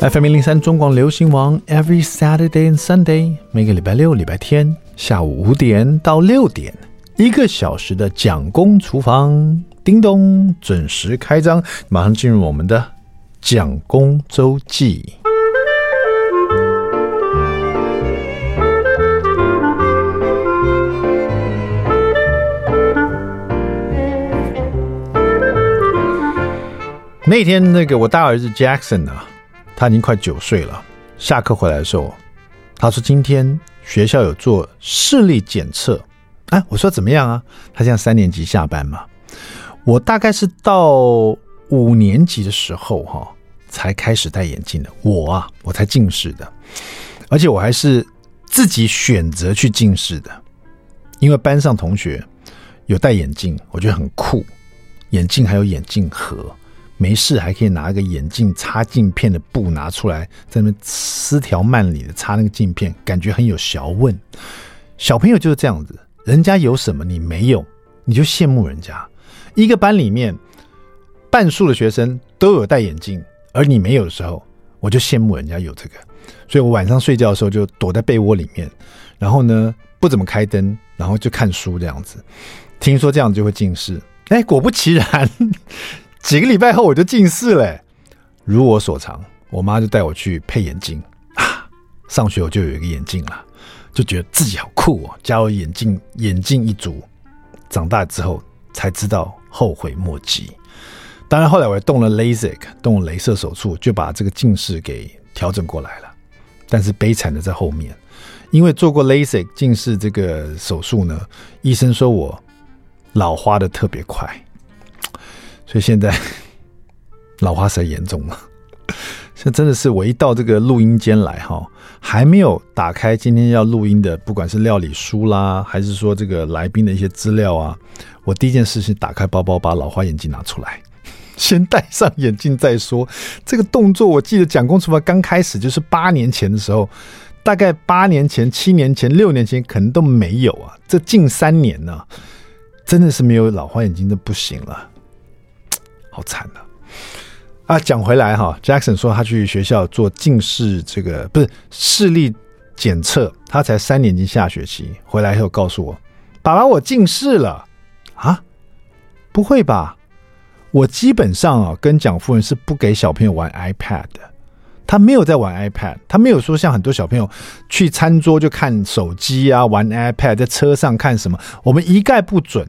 FM 零零三中广流行网，Every Saturday and Sunday，每个礼拜六、礼拜天下午五点到六点，一个小时的蒋公厨房，叮咚，准时开张。马上进入我们的蒋公周记。那天，那个我大儿子 Jackson 啊？他已经快九岁了。下课回来的时候，他说：“今天学校有做视力检测。”哎，我说怎么样啊？他现在三年级下班嘛。我大概是到五年级的时候哈，才开始戴眼镜的。我啊，我才近视的，而且我还是自己选择去近视的，因为班上同学有戴眼镜，我觉得很酷，眼镜还有眼镜盒。没事，还可以拿一个眼镜擦镜片的布拿出来，在那边丝条慢里的擦那个镜片，感觉很有学问。小朋友就是这样子，人家有什么你没有，你就羡慕人家。一个班里面半数的学生都有戴眼镜，而你没有的时候，我就羡慕人家有这个。所以我晚上睡觉的时候就躲在被窝里面，然后呢不怎么开灯，然后就看书这样子。听说这样子就会近视，哎，果不其然。几个礼拜后我就近视了，如我所长，我妈就带我去配眼镜啊。上学我就有一个眼镜了，就觉得自己好酷哦，加入眼镜眼镜一族。长大之后才知道后悔莫及。当然后来我也动了 LASIK，动了镭射手术，就把这个近视给调整过来了。但是悲惨的在后面，因为做过 LASIK 近视这个手术呢，医生说我老花的特别快。所以现在 老花才严重了。这真的是我一到这个录音间来哈，还没有打开今天要录音的，不管是料理书啦，还是说这个来宾的一些资料啊，我第一件事是打开包包，把老花眼镜拿出来，先戴上眼镜再说。这个动作我记得蒋公厨房刚开始就是八年前的时候，大概八年前、七年前、六年前可能都没有啊。这近三年呢，真的是没有老花眼镜都不行了。好惨了啊！讲回来哈，Jackson 说他去学校做近视，这个不是视力检测，他才三年级下学期回来以后告诉我：“爸爸，我近视了啊！”不会吧？我基本上啊，跟蒋夫人是不给小朋友玩 iPad 的。他没有在玩 iPad，他没有说像很多小朋友去餐桌就看手机啊，玩 iPad，在车上看什么，我们一概不准。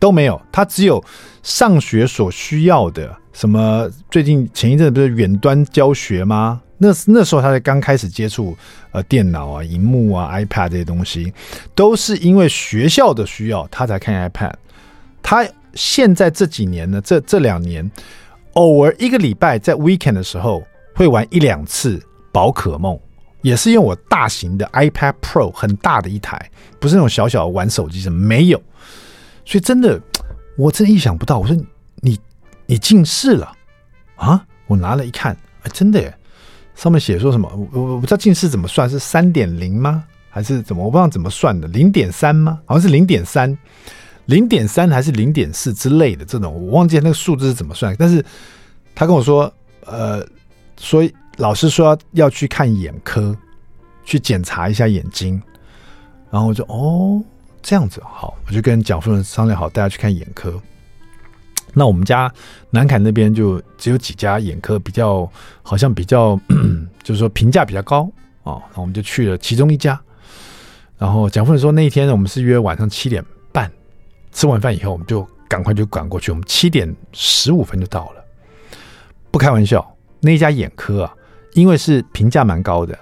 都没有，他只有上学所需要的什么。最近前一阵不是远端教学吗？那那时候他才刚开始接触呃电脑啊、荧幕啊、iPad 这些东西，都是因为学校的需要他才看 iPad。他现在这几年呢，这这两年偶尔一个礼拜在 weekend 的时候会玩一两次宝可梦，也是用我大型的 iPad Pro 很大的一台，不是那种小小玩手机什么没有。所以真的，我真意想不到。我说你你近视了啊？我拿了一看，哎，真的耶！上面写说什么？我我不知道近视怎么算，是三点零吗？还是怎么？我不知道怎么算的，零点三吗？好像是零点三，零点三还是零点四之类的这种，我忘记那个数字是怎么算。但是他跟我说，呃，所以老师说，要去看眼科，去检查一下眼睛，然后我就哦。这样子好，我就跟蒋夫人商量好，带他去看眼科。那我们家南崁那边就只有几家眼科，比较好像比较，就是说评价比较高啊。那我们就去了其中一家。然后蒋夫人说，那一天我们是约晚上七点半，吃完饭以后，我们就赶快就赶过去。我们七点十五分就到了。不开玩笑，那一家眼科啊，因为是评价蛮高的，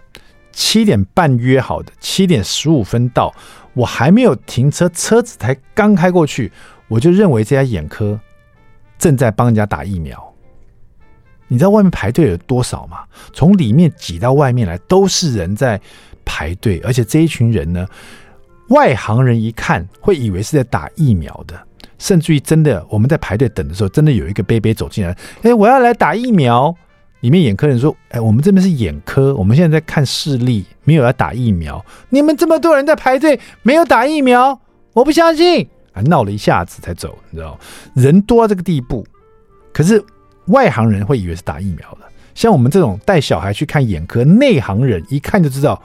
七点半约好的，七点十五分到。我还没有停车，车子才刚开过去，我就认为这家眼科正在帮人家打疫苗。你知道外面排队有多少吗？从里面挤到外面来都是人在排队，而且这一群人呢，外行人一看会以为是在打疫苗的，甚至于真的我们在排队等的时候，真的有一个杯杯走进来，哎，我要来打疫苗。里面眼科人说：“哎，我们这边是眼科，我们现在在看视力，没有要打疫苗。你们这么多人在排队，没有打疫苗，我不相信。”啊，闹了一下子才走，你知道，人多到这个地步。可是外行人会以为是打疫苗的，像我们这种带小孩去看眼科内行人，一看就知道，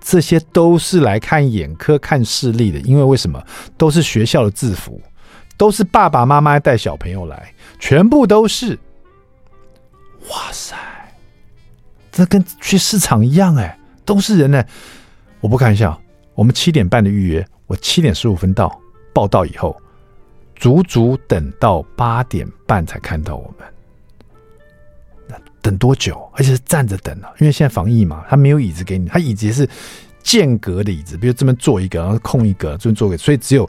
这些都是来看眼科看视力的。因为为什么？都是学校的制服，都是爸爸妈妈带小朋友来，全部都是。哇塞，这跟去市场一样哎，都是人呢。我不开玩笑，我们七点半的预约，我七点十五分到，报到以后，足足等到八点半才看到我们。那等多久？而且是站着等啊，因为现在防疫嘛，他没有椅子给你，他椅子也是间隔的椅子，比如这边坐一个，然后空一个，这边坐一个，所以只有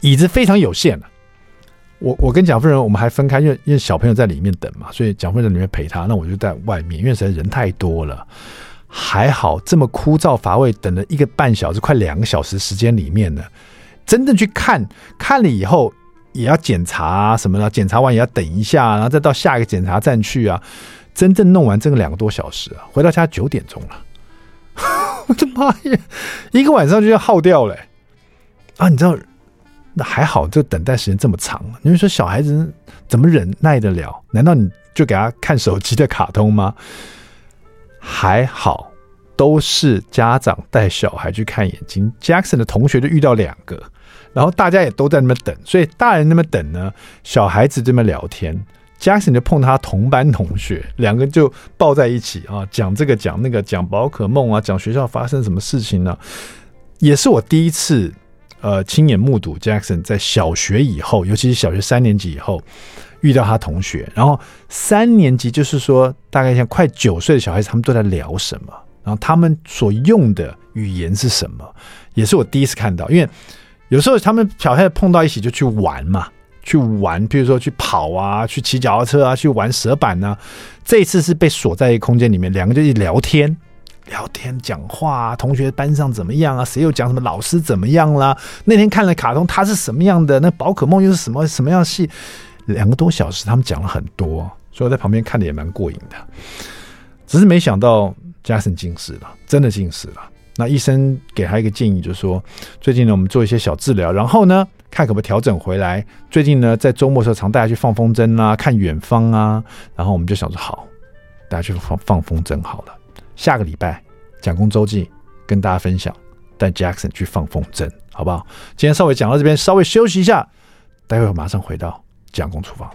椅子非常有限了。我我跟蒋夫人，我们还分开，因为因为小朋友在里面等嘛，所以蒋夫人在里面陪他，那我就在外面，因为实在人太多了。还好这么枯燥乏味，等了一个半小时，快两个小时时间里面呢，真正去看看了以后，也要检查什么的，检查完也要等一下，然后再到下一个检查站去啊，真正弄完这个两个多小时啊，回到家九点钟了，我的妈呀，一个晚上就要耗掉了啊！你知道？那还好，这等待时间这么长，你会说小孩子怎么忍耐得了？难道你就给他看手机的卡通吗？还好，都是家长带小孩去看眼睛。Jackson 的同学就遇到两个，然后大家也都在那边等，所以大人那边等呢，小孩子这边聊天，Jackson 就碰他同班同学，两个就抱在一起啊，讲这个讲那个，讲宝可梦啊，讲学校发生什么事情呢？也是我第一次。呃，亲眼目睹 Jackson 在小学以后，尤其是小学三年级以后，遇到他同学，然后三年级就是说，大概像快九岁的小孩子，他们都在聊什么，然后他们所用的语言是什么，也是我第一次看到。因为有时候他们小孩子碰到一起就去玩嘛，去玩，比如说去跑啊，去骑脚踏车啊，去玩蛇板呢、啊。这一次是被锁在一个空间里面，两个就一聊天。聊天讲话啊，同学班上怎么样啊？谁又讲什么？老师怎么样啦？那天看了卡通，他是什么样的？那宝可梦又是什么什么样戏？两个多小时，他们讲了很多，所以我在旁边看的也蛮过瘾的。只是没想到 Jackson 近视了，真的近视了。那医生给他一个建议，就是说最近呢，我们做一些小治疗，然后呢，看可不可以调整回来。最近呢，在周末时候常带他去放风筝啊，看远方啊。然后我们就想说，好，大家去放放风筝好了。下个礼拜蒋公周记跟大家分享，带 Jackson 去放风筝，好不好？今天稍微讲到这边，稍微休息一下，待会马上回到蒋公厨房。